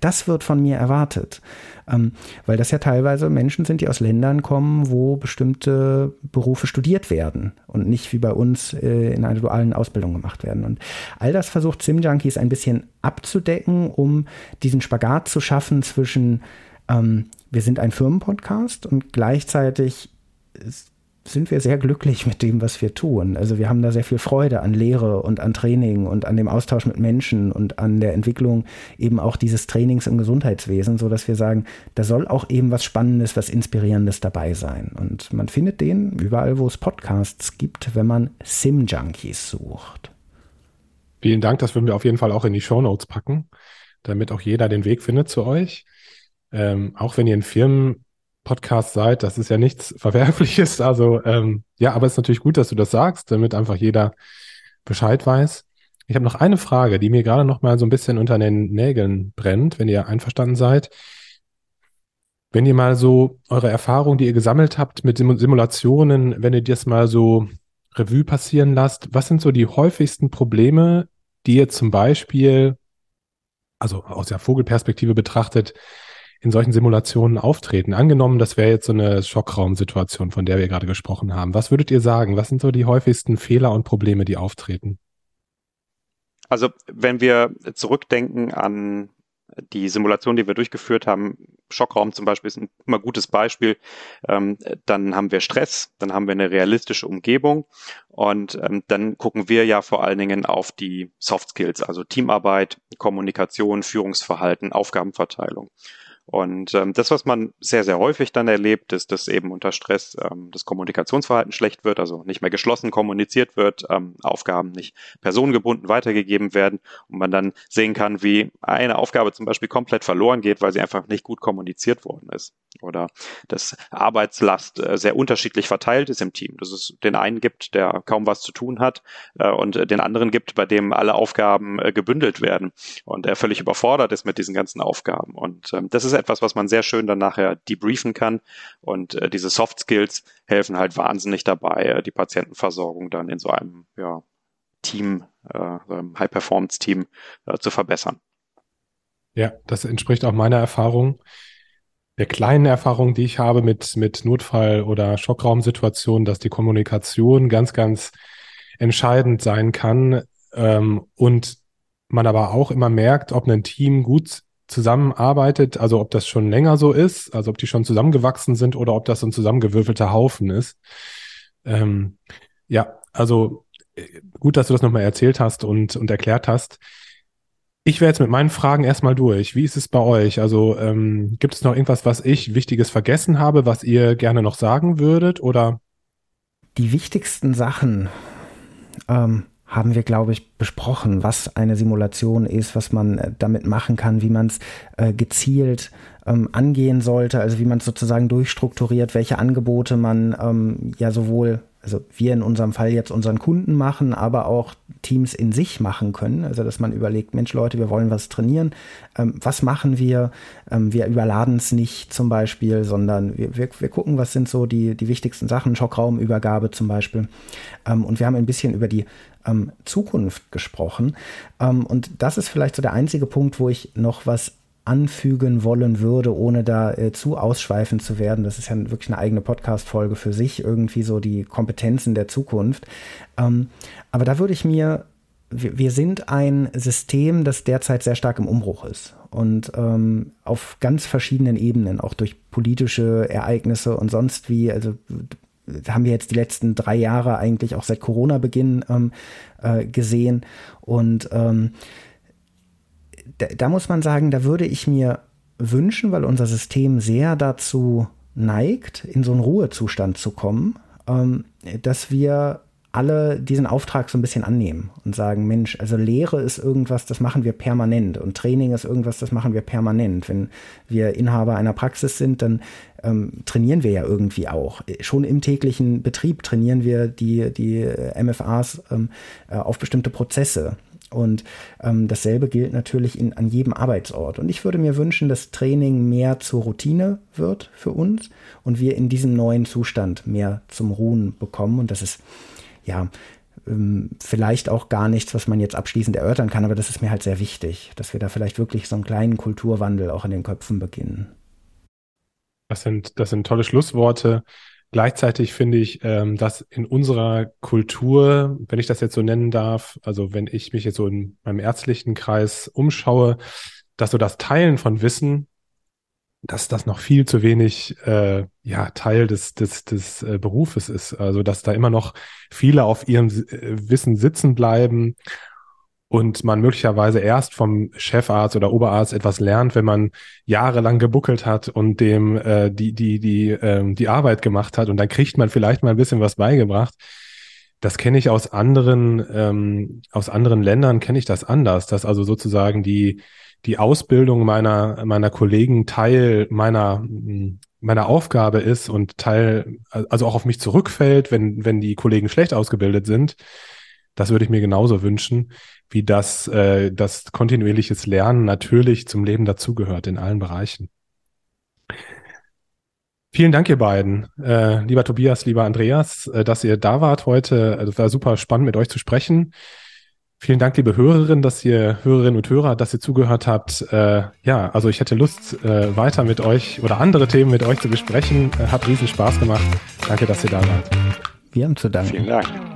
Das wird von mir erwartet. Ähm, weil das ja teilweise Menschen sind, die aus Ländern kommen, wo bestimmte Berufe studiert werden und nicht wie bei uns äh, in einer dualen Ausbildung gemacht werden. Und all das versucht SimJunkies ein bisschen abzudecken, um diesen Spagat zu schaffen zwischen ähm, wir sind ein Firmenpodcast und gleichzeitig sind wir sehr glücklich mit dem, was wir tun. Also wir haben da sehr viel Freude an Lehre und an Training und an dem Austausch mit Menschen und an der Entwicklung eben auch dieses Trainings im Gesundheitswesen, so dass wir sagen, da soll auch eben was Spannendes, was Inspirierendes dabei sein. Und man findet den überall, wo es Podcasts gibt, wenn man Sim-Junkies sucht. Vielen Dank, das würden wir auf jeden Fall auch in die Show Notes packen, damit auch jeder den Weg findet zu euch. Ähm, auch wenn ihr in Firmen Podcast seid. Das ist ja nichts [laughs] Verwerfliches. Also ähm, ja, aber es ist natürlich gut, dass du das sagst, damit einfach jeder Bescheid weiß. Ich habe noch eine Frage, die mir gerade noch mal so ein bisschen unter den Nägeln brennt, wenn ihr einverstanden seid. Wenn ihr mal so eure Erfahrungen, die ihr gesammelt habt mit Simulationen, wenn ihr das mal so Revue passieren lasst, was sind so die häufigsten Probleme, die ihr zum Beispiel, also aus der Vogelperspektive betrachtet, in solchen Simulationen auftreten? Angenommen, das wäre jetzt so eine Schockraumsituation, von der wir gerade gesprochen haben. Was würdet ihr sagen? Was sind so die häufigsten Fehler und Probleme, die auftreten? Also, wenn wir zurückdenken an die Simulation, die wir durchgeführt haben, Schockraum zum Beispiel ist ein immer gutes Beispiel. Ähm, dann haben wir Stress, dann haben wir eine realistische Umgebung und ähm, dann gucken wir ja vor allen Dingen auf die Soft Skills, also Teamarbeit, Kommunikation, Führungsverhalten, Aufgabenverteilung. Und ähm, das, was man sehr, sehr häufig dann erlebt, ist, dass eben unter Stress ähm, das Kommunikationsverhalten schlecht wird, also nicht mehr geschlossen kommuniziert wird, ähm, Aufgaben nicht personengebunden weitergegeben werden und man dann sehen kann, wie eine Aufgabe zum Beispiel komplett verloren geht, weil sie einfach nicht gut kommuniziert worden ist. Oder dass Arbeitslast äh, sehr unterschiedlich verteilt ist im Team. Dass es den einen gibt, der kaum was zu tun hat äh, und den anderen gibt, bei dem alle Aufgaben äh, gebündelt werden und er völlig überfordert ist mit diesen ganzen Aufgaben. Und ähm, das ist etwas, was man sehr schön dann nachher debriefen kann. Und äh, diese Soft Skills helfen halt wahnsinnig dabei, äh, die Patientenversorgung dann in so einem ja, Team, äh, High-Performance-Team äh, zu verbessern. Ja, das entspricht auch meiner Erfahrung. Der kleinen Erfahrung, die ich habe mit, mit Notfall- oder Schockraumsituationen, dass die Kommunikation ganz, ganz entscheidend sein kann ähm, und man aber auch immer merkt, ob ein Team gut zusammenarbeitet, also ob das schon länger so ist, also ob die schon zusammengewachsen sind oder ob das ein zusammengewürfelter Haufen ist. Ähm, ja, also äh, gut, dass du das nochmal erzählt hast und, und erklärt hast. Ich wäre jetzt mit meinen Fragen erstmal durch. Wie ist es bei euch? Also ähm, gibt es noch irgendwas, was ich Wichtiges vergessen habe, was ihr gerne noch sagen würdet? Oder? Die wichtigsten Sachen. Ähm, haben wir, glaube ich, besprochen, was eine Simulation ist, was man äh, damit machen kann, wie man es äh, gezielt ähm, angehen sollte, also wie man es sozusagen durchstrukturiert, welche Angebote man ähm, ja sowohl also wir in unserem Fall jetzt unseren Kunden machen, aber auch Teams in sich machen können. Also dass man überlegt, Mensch Leute, wir wollen was trainieren. Ähm, was machen wir? Ähm, wir überladen es nicht zum Beispiel, sondern wir, wir, wir, gucken, was sind so die, die wichtigsten Sachen, Schockraumübergabe zum Beispiel. Ähm, und wir haben ein bisschen über die ähm, Zukunft gesprochen. Ähm, und das ist vielleicht so der einzige Punkt, wo ich noch was anfügen wollen würde, ohne da äh, zu ausschweifend zu werden. Das ist ja wirklich eine eigene Podcast-Folge für sich, irgendwie so die Kompetenzen der Zukunft. Ähm, aber da würde ich mir, wir, wir, sind ein System, das derzeit sehr stark im Umbruch ist und ähm, auf ganz verschiedenen Ebenen, auch durch politische Ereignisse und sonst wie, also haben wir jetzt die letzten drei Jahre eigentlich auch seit Corona-Beginn ähm, äh, gesehen und ähm, da, da muss man sagen, da würde ich mir wünschen, weil unser System sehr dazu neigt, in so einen Ruhezustand zu kommen, ähm, dass wir alle diesen Auftrag so ein bisschen annehmen und sagen, Mensch, also Lehre ist irgendwas, das machen wir permanent und Training ist irgendwas, das machen wir permanent. Wenn wir Inhaber einer Praxis sind, dann ähm, trainieren wir ja irgendwie auch. Schon im täglichen Betrieb trainieren wir die, die MFAs ähm, äh, auf bestimmte Prozesse. Und ähm, dasselbe gilt natürlich in, an jedem Arbeitsort. Und ich würde mir wünschen, dass Training mehr zur Routine wird für uns und wir in diesem neuen Zustand mehr zum Ruhen bekommen. Und das ist ja ähm, vielleicht auch gar nichts, was man jetzt abschließend erörtern kann, aber das ist mir halt sehr wichtig, dass wir da vielleicht wirklich so einen kleinen Kulturwandel auch in den Köpfen beginnen. Das sind, das sind tolle Schlussworte. Gleichzeitig finde ich, ähm, dass in unserer Kultur, wenn ich das jetzt so nennen darf, also wenn ich mich jetzt so in meinem ärztlichen Kreis umschaue, dass so das Teilen von Wissen, dass das noch viel zu wenig äh, ja Teil des des des äh, Berufes ist. Also dass da immer noch viele auf ihrem äh, Wissen sitzen bleiben und man möglicherweise erst vom Chefarzt oder Oberarzt etwas lernt, wenn man jahrelang gebuckelt hat und dem äh, die die die ähm, die Arbeit gemacht hat und dann kriegt man vielleicht mal ein bisschen was beigebracht. Das kenne ich aus anderen ähm, aus anderen Ländern kenne ich das anders, dass also sozusagen die die Ausbildung meiner meiner Kollegen Teil meiner meiner Aufgabe ist und Teil also auch auf mich zurückfällt, wenn wenn die Kollegen schlecht ausgebildet sind. Das würde ich mir genauso wünschen wie das, äh, das kontinuierliches Lernen natürlich zum Leben dazugehört in allen Bereichen. Vielen Dank, ihr beiden. Äh, lieber Tobias, lieber Andreas, äh, dass ihr da wart heute. Also, es war super spannend, mit euch zu sprechen. Vielen Dank, liebe Hörerinnen, dass ihr Hörerinnen und Hörer, dass ihr zugehört habt. Äh, ja, also ich hätte Lust, äh, weiter mit euch oder andere Themen mit euch zu besprechen. Äh, hat riesen Spaß gemacht. Danke, dass ihr da wart. Wir haben zu danken. Vielen Dank.